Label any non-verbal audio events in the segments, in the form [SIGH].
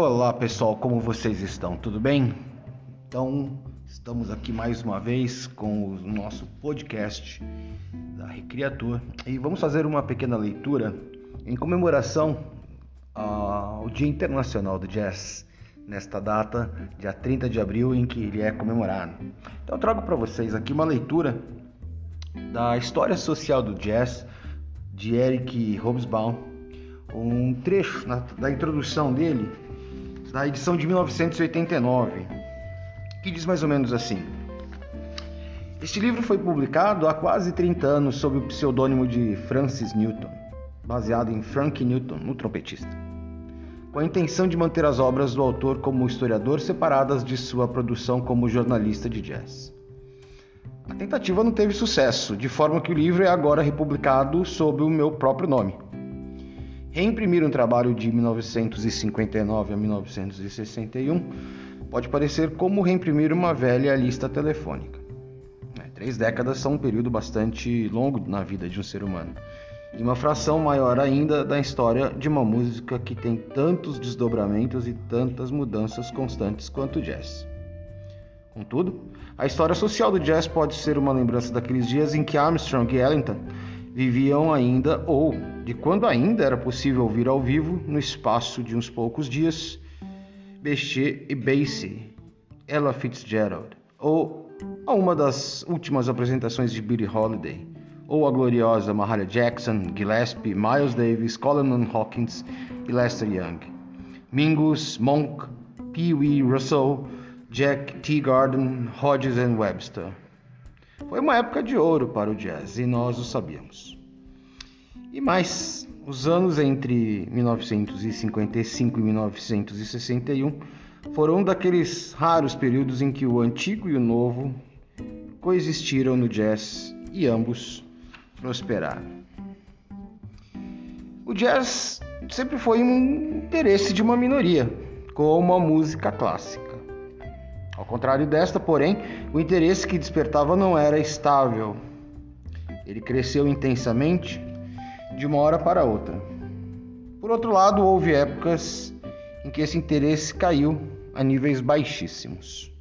Olá pessoal, como vocês estão? Tudo bem? Então, estamos aqui mais uma vez com o nosso podcast da Recriator e vamos fazer uma pequena leitura em comemoração ao Dia Internacional do Jazz, nesta data, dia 30 de abril, em que ele é comemorado. Então, eu trago para vocês aqui uma leitura da história social do jazz de Eric Hobsbawm, um trecho na, da introdução dele da edição de 1989, que diz mais ou menos assim: Este livro foi publicado há quase 30 anos sob o pseudônimo de Francis Newton, baseado em Frank Newton, o trompetista, com a intenção de manter as obras do autor como historiador separadas de sua produção como jornalista de jazz. A tentativa não teve sucesso, de forma que o livro é agora republicado sob o meu próprio nome. Reimprimir um trabalho de 1959 a 1961 pode parecer como reimprimir uma velha lista telefônica. É, três décadas são um período bastante longo na vida de um ser humano e uma fração maior ainda da história de uma música que tem tantos desdobramentos e tantas mudanças constantes quanto o jazz. Contudo, a história social do jazz pode ser uma lembrança daqueles dias em que Armstrong e Ellington viviam ainda ou de quando ainda era possível ouvir ao vivo no espaço de uns poucos dias Bechet e Basie, Ella Fitzgerald, ou a uma das últimas apresentações de Billie Holiday, ou a gloriosa Mahalia Jackson, Gillespie, Miles Davis, Coleman Hawkins e Lester Young, Mingus, Monk, Pee Wee Russell, Jack T. Garden, Hodges and Webster. Foi uma época de ouro para o jazz e nós o sabíamos. E mais, os anos entre 1955 e 1961 foram um daqueles raros períodos em que o antigo e o novo coexistiram no jazz e ambos prosperaram. O jazz sempre foi um interesse de uma minoria, como a música clássica. Ao contrário desta, porém, o interesse que despertava não era estável. Ele cresceu intensamente de uma hora para outra. Por outro lado, houve épocas em que esse interesse caiu a níveis baixíssimos.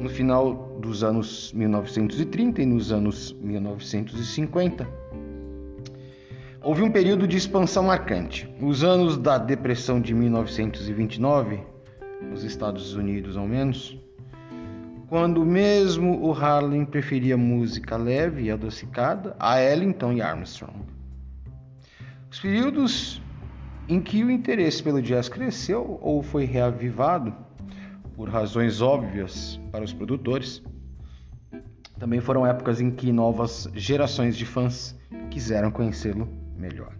No final dos anos 1930 e nos anos 1950, houve um período de expansão marcante. Os anos da Depressão de 1929 nos Estados Unidos ao menos, quando mesmo o Harlem preferia música leve e adocicada a Ellington e Armstrong. Os períodos em que o interesse pelo jazz cresceu ou foi reavivado, por razões óbvias para os produtores, também foram épocas em que novas gerações de fãs quiseram conhecê-lo melhor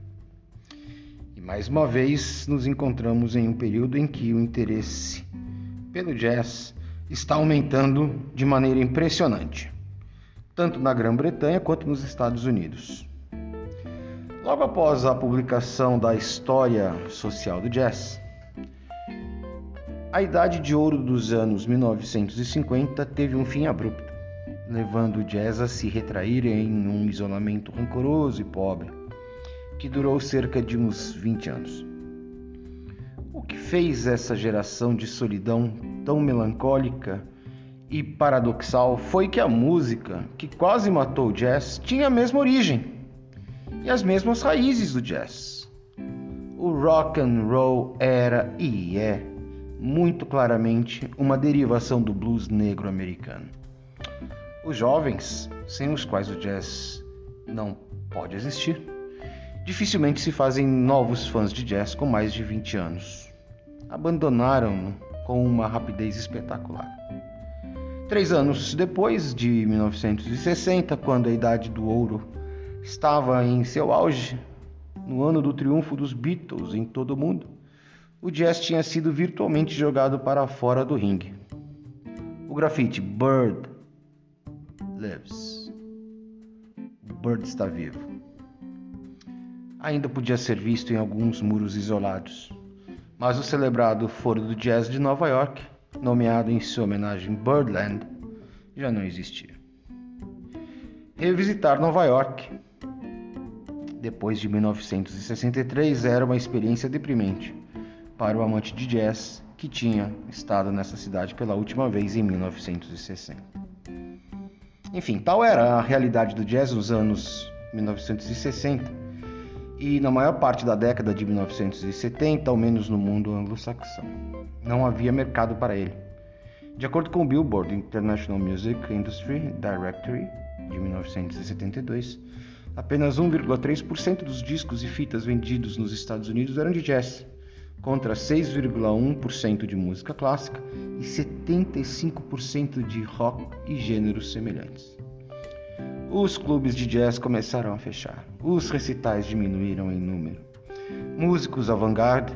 mais uma vez nos encontramos em um período em que o interesse pelo jazz está aumentando de maneira impressionante, tanto na Grã-Bretanha quanto nos Estados Unidos. Logo após a publicação da História Social do Jazz, a idade de ouro dos anos 1950 teve um fim abrupto, levando o jazz a se retrair em um isolamento rancoroso e pobre que durou cerca de uns 20 anos. Que fez essa geração de solidão tão melancólica e paradoxal foi que a música, que quase matou o jazz, tinha a mesma origem e as mesmas raízes do jazz. O rock and roll era e é muito claramente uma derivação do blues negro americano. Os jovens, sem os quais o jazz não pode existir, Dificilmente se fazem novos fãs de jazz com mais de 20 anos. Abandonaram-no com uma rapidez espetacular. Três anos depois, de 1960, quando a Idade do Ouro estava em seu auge, no ano do triunfo dos Beatles em todo o mundo, o jazz tinha sido virtualmente jogado para fora do ringue. O grafite Bird lives. Bird está vivo ainda podia ser visto em alguns muros isolados. Mas o celebrado Foro do Jazz de Nova York, nomeado em sua homenagem Birdland, já não existia. Revisitar Nova York depois de 1963 era uma experiência deprimente, para o amante de jazz que tinha estado nessa cidade pela última vez em 1960. Enfim, tal era a realidade do jazz nos anos 1960 e na maior parte da década de 1970, ao menos no mundo anglo-saxão. Não havia mercado para ele. De acordo com o Billboard International Music Industry Directory de 1972, apenas 1,3% dos discos e fitas vendidos nos Estados Unidos eram de jazz contra 6,1% de música clássica e 75% de rock e gêneros semelhantes. Os clubes de jazz começaram a fechar, os recitais diminuíram em número. Músicos avant-garde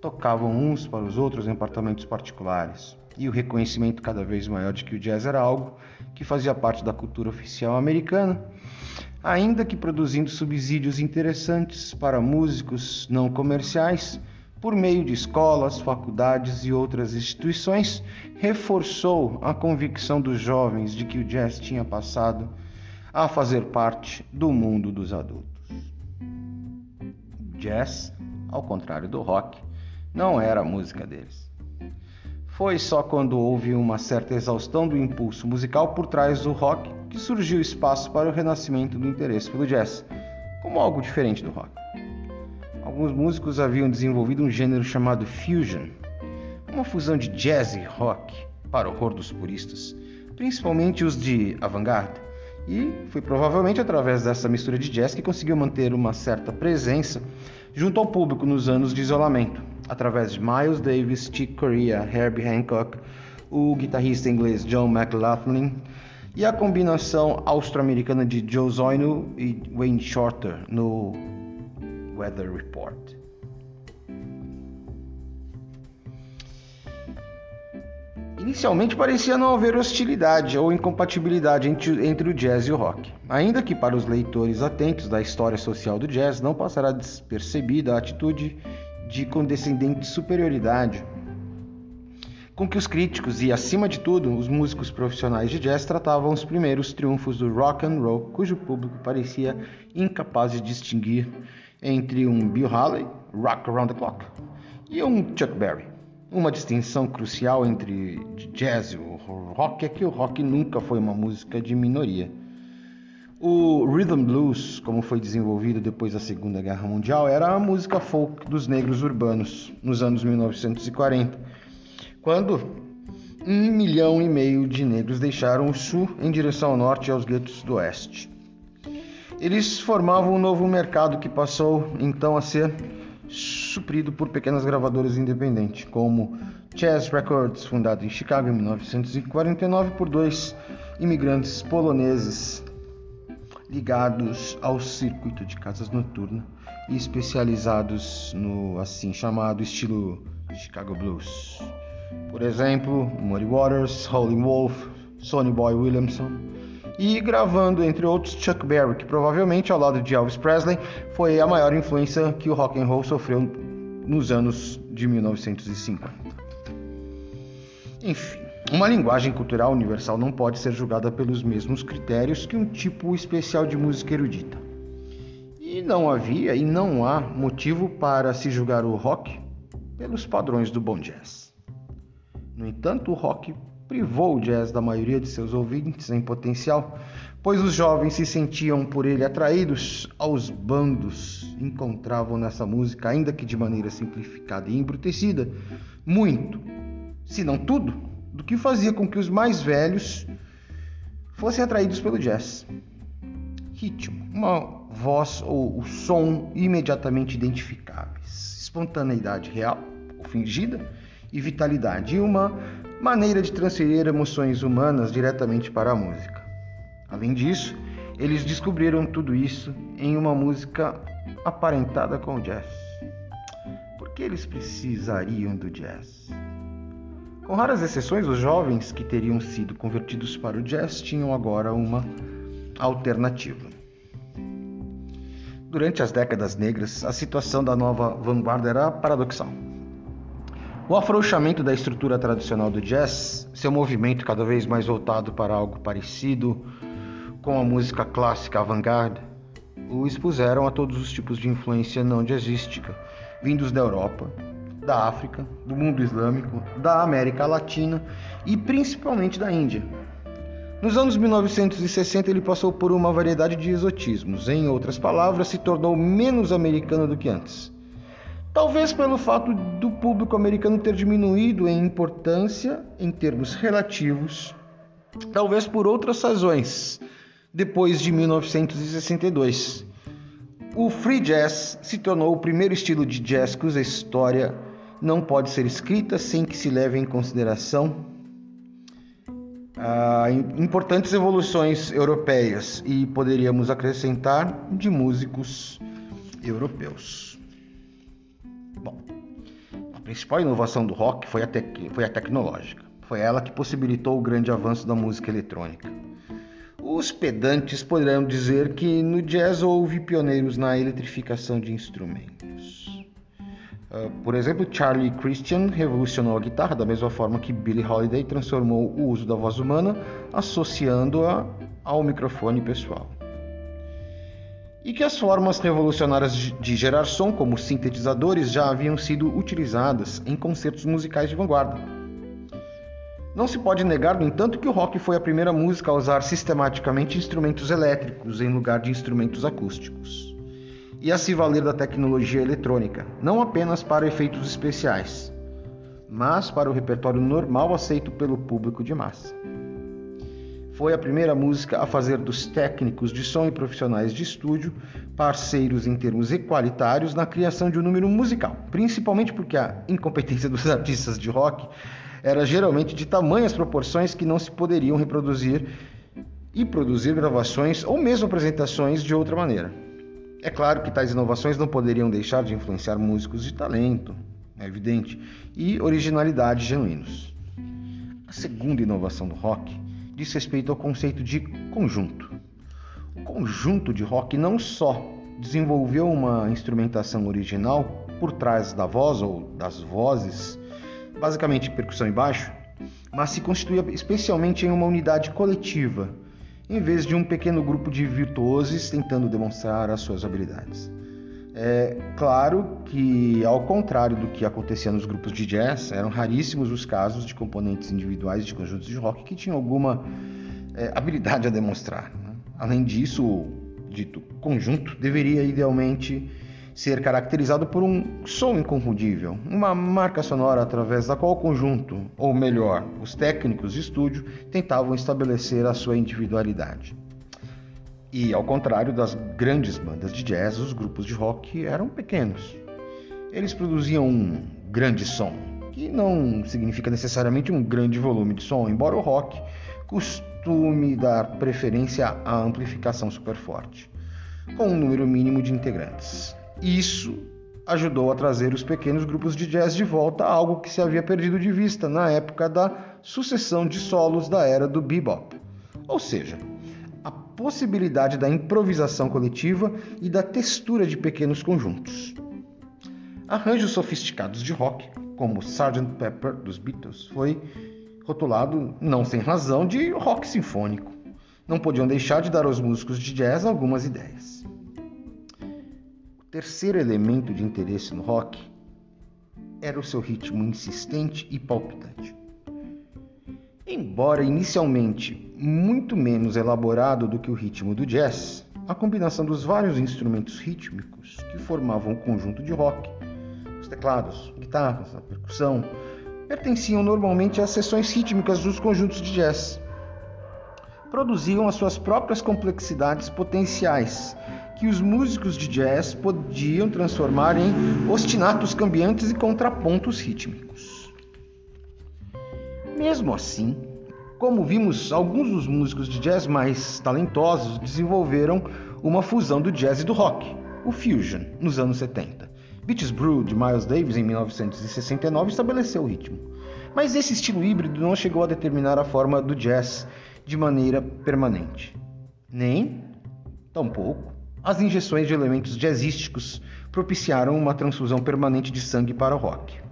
tocavam uns para os outros em apartamentos particulares, e o reconhecimento cada vez maior de que o jazz era algo que fazia parte da cultura oficial americana, ainda que produzindo subsídios interessantes para músicos não comerciais por meio de escolas, faculdades e outras instituições, reforçou a convicção dos jovens de que o jazz tinha passado a fazer parte do mundo dos adultos. Jazz, ao contrário do rock, não era a música deles. Foi só quando houve uma certa exaustão do impulso musical por trás do rock que surgiu espaço para o renascimento do interesse pelo jazz, como algo diferente do rock alguns músicos haviam desenvolvido um gênero chamado fusion, uma fusão de jazz e rock, para o horror dos puristas, principalmente os de avant-garde. E foi provavelmente através dessa mistura de jazz que conseguiu manter uma certa presença junto ao público nos anos de isolamento, através de Miles Davis, Chick Corea, Herbie Hancock, o guitarrista inglês John McLaughlin e a combinação austro-americana de Joe Zoino e Wayne Shorter no Weather Report. Inicialmente parecia não haver hostilidade ou incompatibilidade entre, entre, o jazz e o rock, ainda que para os leitores atentos da história social do jazz não passará despercebida a atitude de condescendente superioridade com que os críticos e, acima de tudo, os músicos profissionais de jazz tratavam os primeiros triunfos do rock and roll, cujo público parecia incapaz de distinguir entre um Bill Haley, Rock Around the Clock, e um Chuck Berry. Uma distinção crucial entre jazz e rock é que o rock nunca foi uma música de minoria. O rhythm blues, como foi desenvolvido depois da Segunda Guerra Mundial, era a música folk dos negros urbanos nos anos 1940, quando um milhão e meio de negros deixaram o sul em direção ao norte e aos guetos do oeste. Eles formavam um novo mercado que passou então a ser suprido por pequenas gravadoras independentes, como Chess Records, fundado em Chicago em 1949 por dois imigrantes poloneses ligados ao circuito de casas noturnas e especializados no assim chamado estilo Chicago Blues. Por exemplo, Muddy Waters, Howlin' Wolf, Sonny Boy Williamson e gravando, entre outros, Chuck Berry, que provavelmente ao lado de Elvis Presley foi a maior influência que o rock and roll sofreu nos anos de 1950. Enfim, uma linguagem cultural universal não pode ser julgada pelos mesmos critérios que um tipo especial de música erudita. E não havia e não há motivo para se julgar o rock pelos padrões do bom jazz. No entanto, o rock privou o jazz da maioria de seus ouvintes em potencial, pois os jovens se sentiam por ele atraídos aos bandos, encontravam nessa música, ainda que de maneira simplificada e embrutecida, muito, se não tudo, do que fazia com que os mais velhos fossem atraídos pelo jazz. Ritmo, uma voz ou o som imediatamente identificáveis, espontaneidade real ou fingida e vitalidade, e uma maneira de transferir emoções humanas diretamente para a música. Além disso, eles descobriram tudo isso em uma música aparentada com jazz. Por que eles precisariam do jazz? Com raras exceções, os jovens que teriam sido convertidos para o jazz tinham agora uma alternativa. Durante as décadas negras, a situação da nova vanguarda era paradoxal. O afrouxamento da estrutura tradicional do jazz, seu movimento cada vez mais voltado para algo parecido com a música clássica avant-garde, o expuseram a todos os tipos de influência não jazzística vindos da Europa, da África, do mundo islâmico, da América Latina e principalmente da Índia. Nos anos 1960 ele passou por uma variedade de exotismos, em outras palavras, se tornou menos americano do que antes. Talvez pelo fato do público americano ter diminuído em importância em termos relativos, talvez por outras razões, depois de 1962. O free jazz se tornou o primeiro estilo de jazz cuja história não pode ser escrita sem que se leve em consideração ah, importantes evoluções europeias e poderíamos acrescentar de músicos europeus. Bom, a principal inovação do rock foi a, foi a tecnológica. Foi ela que possibilitou o grande avanço da música eletrônica. Os pedantes poderão dizer que no jazz houve pioneiros na eletrificação de instrumentos. Uh, por exemplo, Charlie Christian revolucionou a guitarra da mesma forma que Billie Holiday transformou o uso da voz humana, associando-a ao microfone pessoal. E que as formas revolucionárias de gerar som, como sintetizadores, já haviam sido utilizadas em concertos musicais de vanguarda. Não se pode negar, no entanto, que o rock foi a primeira música a usar sistematicamente instrumentos elétricos em lugar de instrumentos acústicos, e a se valer da tecnologia eletrônica, não apenas para efeitos especiais, mas para o repertório normal aceito pelo público de massa. Foi a primeira música a fazer dos técnicos de som e profissionais de estúdio parceiros em termos equalitários na criação de um número musical, principalmente porque a incompetência dos [LAUGHS] artistas de rock era geralmente de tamanhas proporções que não se poderiam reproduzir e produzir gravações ou mesmo apresentações de outra maneira. É claro que tais inovações não poderiam deixar de influenciar músicos de talento, é evidente, e originalidade genuínos. A segunda inovação do rock diz respeito ao conceito de conjunto. O conjunto de rock não só desenvolveu uma instrumentação original por trás da voz ou das vozes basicamente percussão e baixo, mas se constituía especialmente em uma unidade coletiva, em vez de um pequeno grupo de virtuosos tentando demonstrar as suas habilidades. É claro que, ao contrário do que acontecia nos grupos de jazz, eram raríssimos os casos de componentes individuais de conjuntos de rock que tinham alguma é, habilidade a demonstrar. Né? Além disso, o dito conjunto deveria idealmente ser caracterizado por um som inconfundível, uma marca sonora através da qual o conjunto, ou melhor, os técnicos de estúdio, tentavam estabelecer a sua individualidade. E ao contrário das grandes bandas de jazz, os grupos de rock eram pequenos. Eles produziam um grande som, que não significa necessariamente um grande volume de som, embora o rock costume dar preferência à amplificação super forte, com um número mínimo de integrantes. Isso ajudou a trazer os pequenos grupos de jazz de volta a algo que se havia perdido de vista na época da sucessão de solos da era do bebop. Ou seja, a possibilidade da improvisação coletiva e da textura de pequenos conjuntos. Arranjos sofisticados de rock, como Sgt. Pepper dos Beatles, foi rotulado, não sem razão, de rock sinfônico. Não podiam deixar de dar aos músicos de jazz algumas ideias terceiro elemento de interesse no rock era o seu ritmo insistente e palpitante. Embora inicialmente muito menos elaborado do que o ritmo do jazz, a combinação dos vários instrumentos rítmicos que formavam o conjunto de rock, os teclados, guitarras, a percussão, pertenciam normalmente às seções rítmicas dos conjuntos de jazz. Produziam as suas próprias complexidades potenciais que os músicos de jazz podiam transformar em ostinatos cambiantes e contrapontos rítmicos. Mesmo assim, como vimos, alguns dos músicos de jazz mais talentosos desenvolveram uma fusão do jazz e do rock, o fusion, nos anos 70. Beaches Brew de Miles Davis em 1969 estabeleceu o ritmo. Mas esse estilo híbrido não chegou a determinar a forma do jazz de maneira permanente. Nem, tampouco, as injeções de elementos jazzísticos propiciaram uma transfusão permanente de sangue para o rock.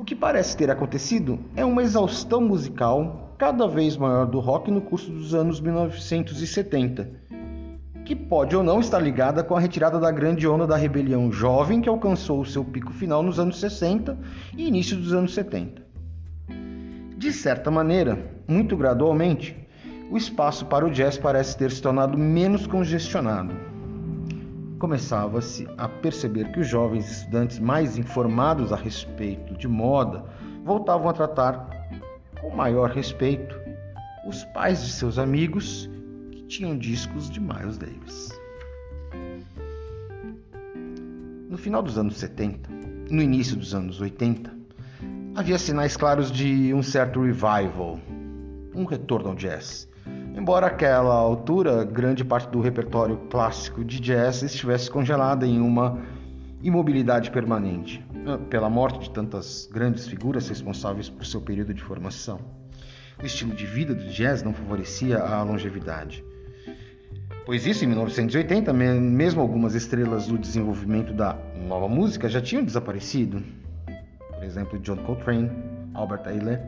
O que parece ter acontecido é uma exaustão musical cada vez maior do rock no curso dos anos 1970, que pode ou não estar ligada com a retirada da grande onda da rebelião jovem que alcançou o seu pico final nos anos 60 e início dos anos 70. De certa maneira, muito gradualmente, o espaço para o jazz parece ter se tornado menos congestionado. Começava-se a perceber que os jovens estudantes mais informados a respeito de moda voltavam a tratar com maior respeito os pais de seus amigos que tinham discos de Miles Davis. No final dos anos 70, no início dos anos 80, havia sinais claros de um certo revival, um retorno ao jazz. Embora aquela altura grande parte do repertório clássico de jazz estivesse congelada em uma imobilidade permanente, ah, pela morte de tantas grandes figuras responsáveis por seu período de formação. O estilo de vida do jazz não favorecia a longevidade. Pois isso, em 1980, mesmo algumas estrelas do desenvolvimento da nova música já tinham desaparecido. Por exemplo, John Coltrane, Albert Ayler,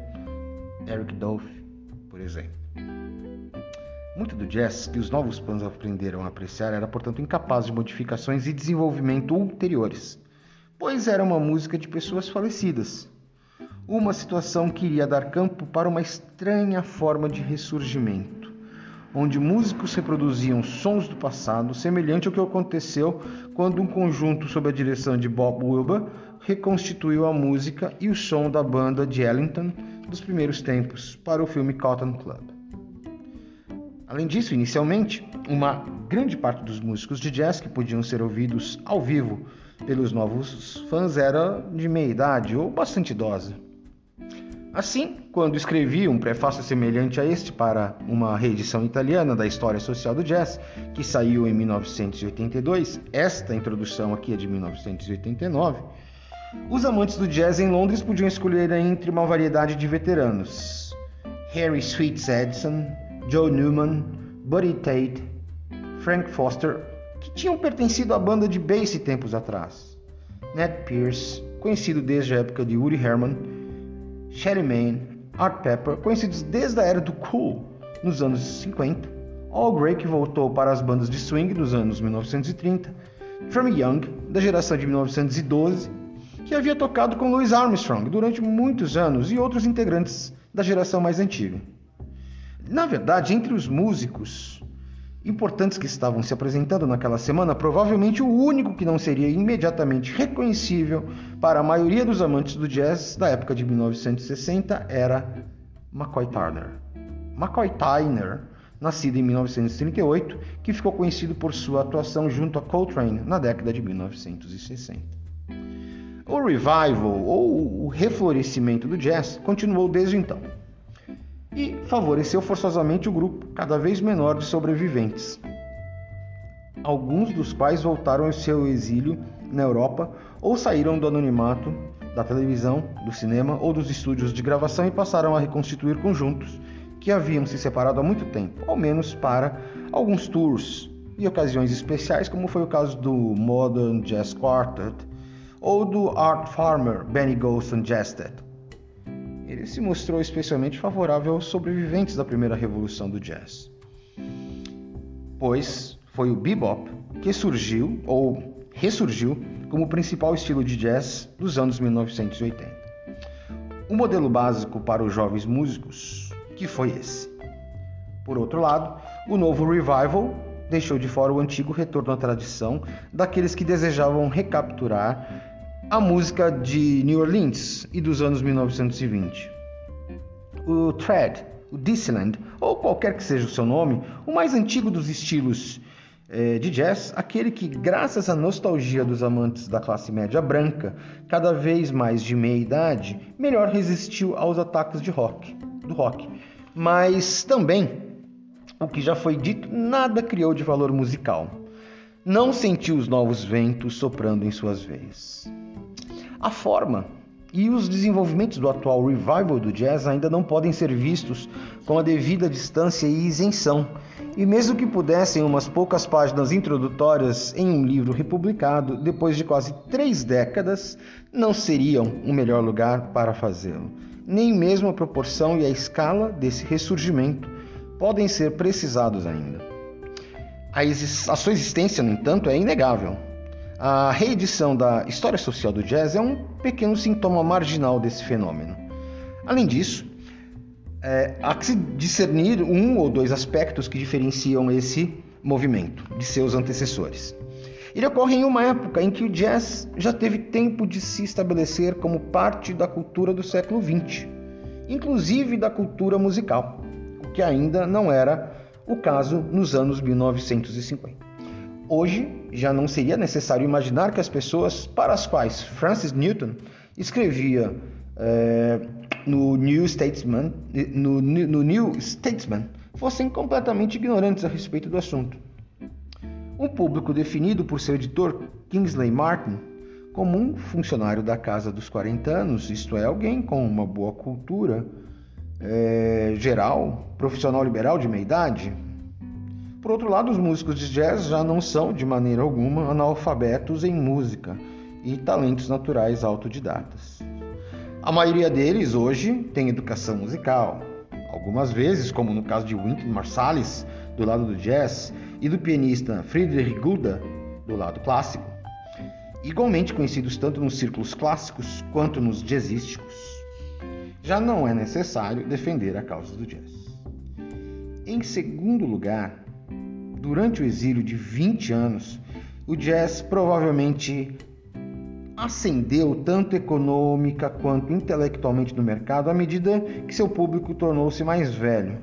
Eric Dolphy, por exemplo. Muito do jazz que os novos fãs aprenderam a apreciar era, portanto, incapaz de modificações e desenvolvimento ulteriores, pois era uma música de pessoas falecidas. Uma situação que iria dar campo para uma estranha forma de ressurgimento, onde músicos reproduziam sons do passado, semelhante ao que aconteceu quando um conjunto sob a direção de Bob Wilber reconstituiu a música e o som da banda de Ellington dos primeiros tempos para o filme Cotton Club. Além disso, inicialmente, uma grande parte dos músicos de jazz que podiam ser ouvidos ao vivo pelos novos fãs era de meia idade ou bastante idosa. Assim, quando escrevi um prefácio semelhante a este para uma reedição italiana da História Social do Jazz, que saiu em 1982, esta introdução aqui é de 1989, os amantes do jazz em Londres podiam escolher entre uma variedade de veteranos. Harry Sweets Edison, Joe Newman, Buddy Tate, Frank Foster, que tinham pertencido à banda de bass tempos atrás. Ned Pierce, conhecido desde a época de Woody Herman, Sherry Mann, Art Pepper, conhecidos desde a era do cool nos anos 50, Al Gray, que voltou para as bandas de swing nos anos 1930, Fermi Young, da geração de 1912, que havia tocado com Louis Armstrong durante muitos anos, e outros integrantes da geração mais antiga. Na verdade, entre os músicos importantes que estavam se apresentando naquela semana, provavelmente o único que não seria imediatamente reconhecível para a maioria dos amantes do jazz da época de 1960 era McCoy Tyner. McCoy Tyner, nascido em 1938, que ficou conhecido por sua atuação junto a Coltrane na década de 1960. O revival ou o reflorescimento do jazz continuou desde então e favoreceu forçosamente o grupo cada vez menor de sobreviventes, alguns dos quais voltaram ao seu exílio na Europa ou saíram do anonimato da televisão, do cinema ou dos estúdios de gravação e passaram a reconstituir conjuntos que haviam se separado há muito tempo, ao menos para alguns tours e ocasiões especiais, como foi o caso do Modern Jazz Quartet ou do Art Farmer Benny Golson Jazztet ele se mostrou especialmente favorável aos sobreviventes da primeira revolução do jazz, pois foi o bebop que surgiu ou ressurgiu como principal estilo de jazz dos anos 1980. O modelo básico para os jovens músicos que foi esse. Por outro lado, o novo revival deixou de fora o antigo retorno à tradição daqueles que desejavam recapturar a música de New Orleans e dos anos 1920. O Thread, o Dixieland, ou qualquer que seja o seu nome, o mais antigo dos estilos eh, de jazz, aquele que, graças à nostalgia dos amantes da classe média branca, cada vez mais de meia idade, melhor resistiu aos ataques de rock, do rock. Mas também, o que já foi dito, nada criou de valor musical. Não sentiu os novos ventos soprando em suas veias. A forma e os desenvolvimentos do atual revival do jazz ainda não podem ser vistos com a devida distância e isenção, e mesmo que pudessem umas poucas páginas introdutórias em um livro republicado, depois de quase três décadas, não seriam o melhor lugar para fazê-lo. Nem mesmo a proporção e a escala desse ressurgimento podem ser precisados ainda. A, sua existência, no entanto, é inegável. A reedição da história social do jazz é um pequeno sintoma marginal desse fenômeno. Além disso, é, há que se discernir um ou dois aspectos que diferenciam esse movimento de seus antecessores. Ele ocorre em uma época em que o jazz já teve tempo de se estabelecer como parte da cultura do século XX, inclusive da cultura musical, o que ainda não era o caso nos anos 1950. Hoje já não seria necessário imaginar que as pessoas para as quais Francis Newton escrevia é, no, New Statesman, no, no New Statesman fossem completamente ignorantes a respeito do assunto. Um público definido por seu editor Kingsley Martin como um funcionário da casa dos 40 anos, isto é, alguém com uma boa cultura é, geral, profissional liberal de meia idade. Por outro lado, os músicos de jazz já não são, de maneira alguma, analfabetos em música e talentos naturais autodidatas. A maioria deles hoje tem educação musical. Algumas vezes, como no caso de Wynton Marsalis, do lado do jazz, e do pianista Friedrich Gulda, do lado clássico, igualmente conhecidos tanto nos círculos clássicos quanto nos jazzísticos. Já não é necessário defender a causa do jazz. Em segundo lugar, durante o exílio de 20 anos, o jazz provavelmente ascendeu tanto econômica quanto intelectualmente no mercado à medida que seu público tornou-se mais velho.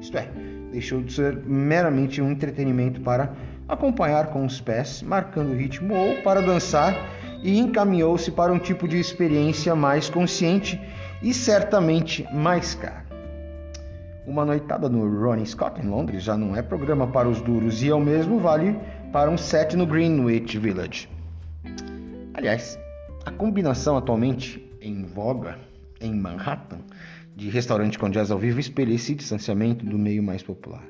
Isto é, deixou de ser meramente um entretenimento para acompanhar com os pés, marcando o ritmo ou para dançar e encaminhou-se para um tipo de experiência mais consciente e certamente mais cara. Uma noitada no Ronnie Scott em Londres já não é programa para os duros e ao mesmo vale para um set no Greenwich Village. Aliás, a combinação atualmente em voga em Manhattan de restaurante com jazz ao vivo espelha esse distanciamento do meio mais popular.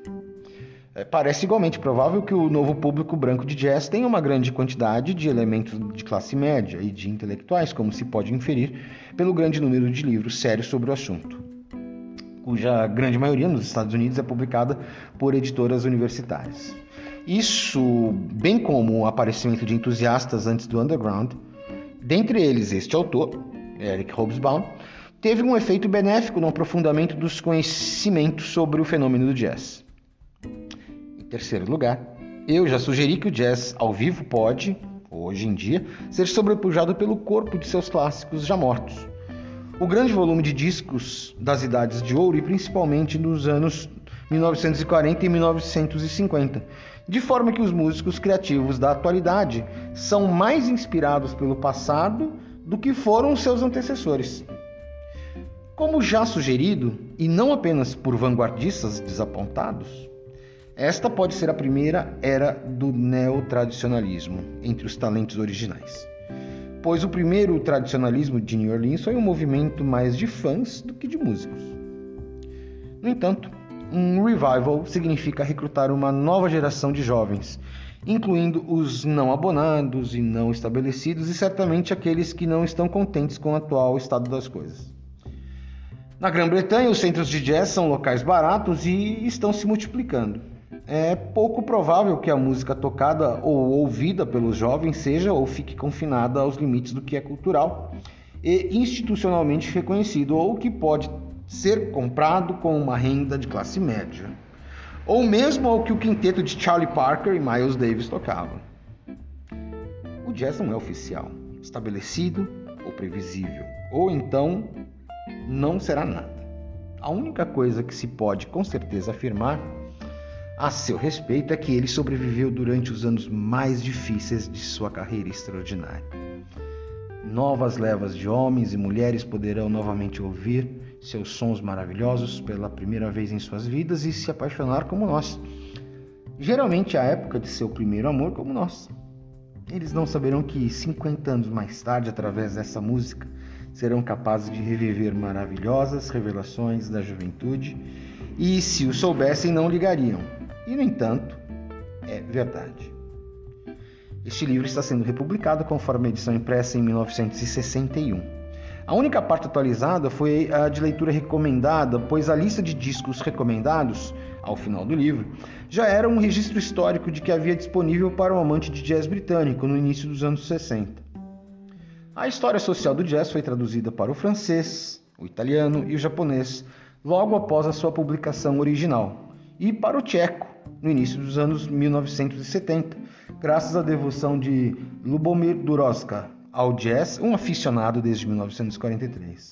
É, parece igualmente provável que o novo público branco de jazz tenha uma grande quantidade de elementos de classe média e de intelectuais, como se pode inferir pelo grande número de livros sérios sobre o assunto, cuja grande maioria nos Estados Unidos é publicada por editoras universitárias. Isso, bem como o aparecimento de entusiastas antes do underground, dentre eles este autor, Eric Hobsbawm, teve um efeito benéfico no aprofundamento dos conhecimentos sobre o fenômeno do jazz. Terceiro lugar, eu já sugeri que o jazz ao vivo pode, hoje em dia, ser sobrepujado pelo corpo de seus clássicos já mortos. O grande volume de discos das idades de ouro e principalmente nos anos 1940 e 1950, de forma que os músicos criativos da atualidade são mais inspirados pelo passado do que foram seus antecessores. Como já sugerido, e não apenas por vanguardistas desapontados, esta pode ser a primeira era do neotradicionalismo entre os talentos originais. Pois o primeiro tradicionalismo de New Orleans foi um movimento mais de fãs do que de músicos. No entanto, um revival significa recrutar uma nova geração de jovens, incluindo os não abonados e não estabelecidos e certamente aqueles que não estão contentes com o atual estado das coisas. Na Grã-Bretanha, os centros de jazz são locais baratos e estão se multiplicando. É pouco provável que a música tocada ou ouvida pelos jovens seja ou fique confinada aos limites do que é cultural e institucionalmente reconhecido, ou que pode ser comprado com uma renda de classe média, ou mesmo ao que o quinteto de Charlie Parker e Miles Davis tocavam. O jazz não é oficial, estabelecido ou previsível, ou então não será nada. A única coisa que se pode com certeza afirmar a seu respeito é que ele sobreviveu durante os anos mais difíceis de sua carreira extraordinária. Novas levas de homens e mulheres poderão novamente ouvir seus sons maravilhosos pela primeira vez em suas vidas e se apaixonar como nós. Geralmente a época de seu primeiro amor como nós. Eles não saberão que 50 anos mais tarde, através dessa música, serão capazes de reviver maravilhosas revelações da juventude e, se o soubessem, não ligariam. E, no entanto, é verdade. Este livro está sendo republicado conforme a edição impressa em 1961. A única parte atualizada foi a de leitura recomendada, pois a lista de discos recomendados, ao final do livro, já era um registro histórico de que havia disponível para um amante de jazz britânico no início dos anos 60. A história social do jazz foi traduzida para o francês, o italiano e o japonês logo após a sua publicação original, e para o tcheco no início dos anos 1970, graças à devoção de Lubomir Duroska ao jazz, um aficionado desde 1943.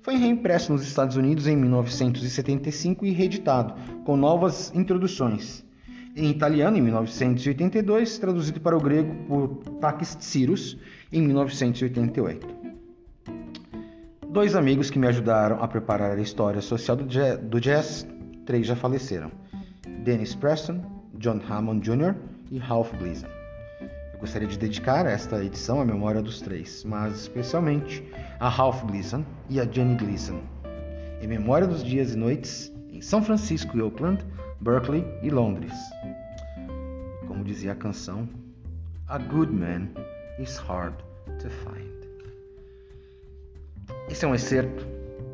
Foi reimpresso nos Estados Unidos em 1975 e reeditado, com novas introduções. Em italiano, em 1982, traduzido para o grego por Takis Tsiros, em 1988. Dois amigos que me ajudaram a preparar a história social do jazz, três já faleceram: Dennis Preston, John Hammond Jr. e Ralph Gleason. Eu gostaria de dedicar esta edição à memória dos três, mas especialmente a Ralph Gleason e a Jenny Gleason, em memória dos dias e noites em São Francisco e Oakland, Berkeley e Londres. Como dizia a canção, A good man is hard to find. Esse é um excerto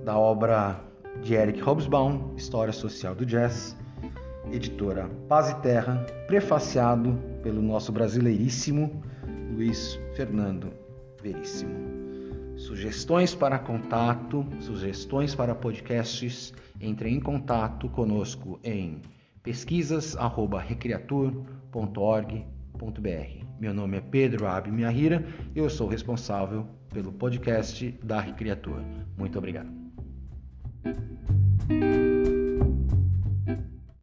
da obra de Eric Hobsbawm, História Social do Jazz, editora Paz e Terra, prefaciado pelo nosso brasileiríssimo Luiz Fernando Veríssimo. Sugestões para contato, sugestões para podcasts, entre em contato conosco em pesquisas@recreatur.org.br. Meu nome é Pedro Abi e eu sou responsável pelo podcast da Recreatur. Muito obrigado.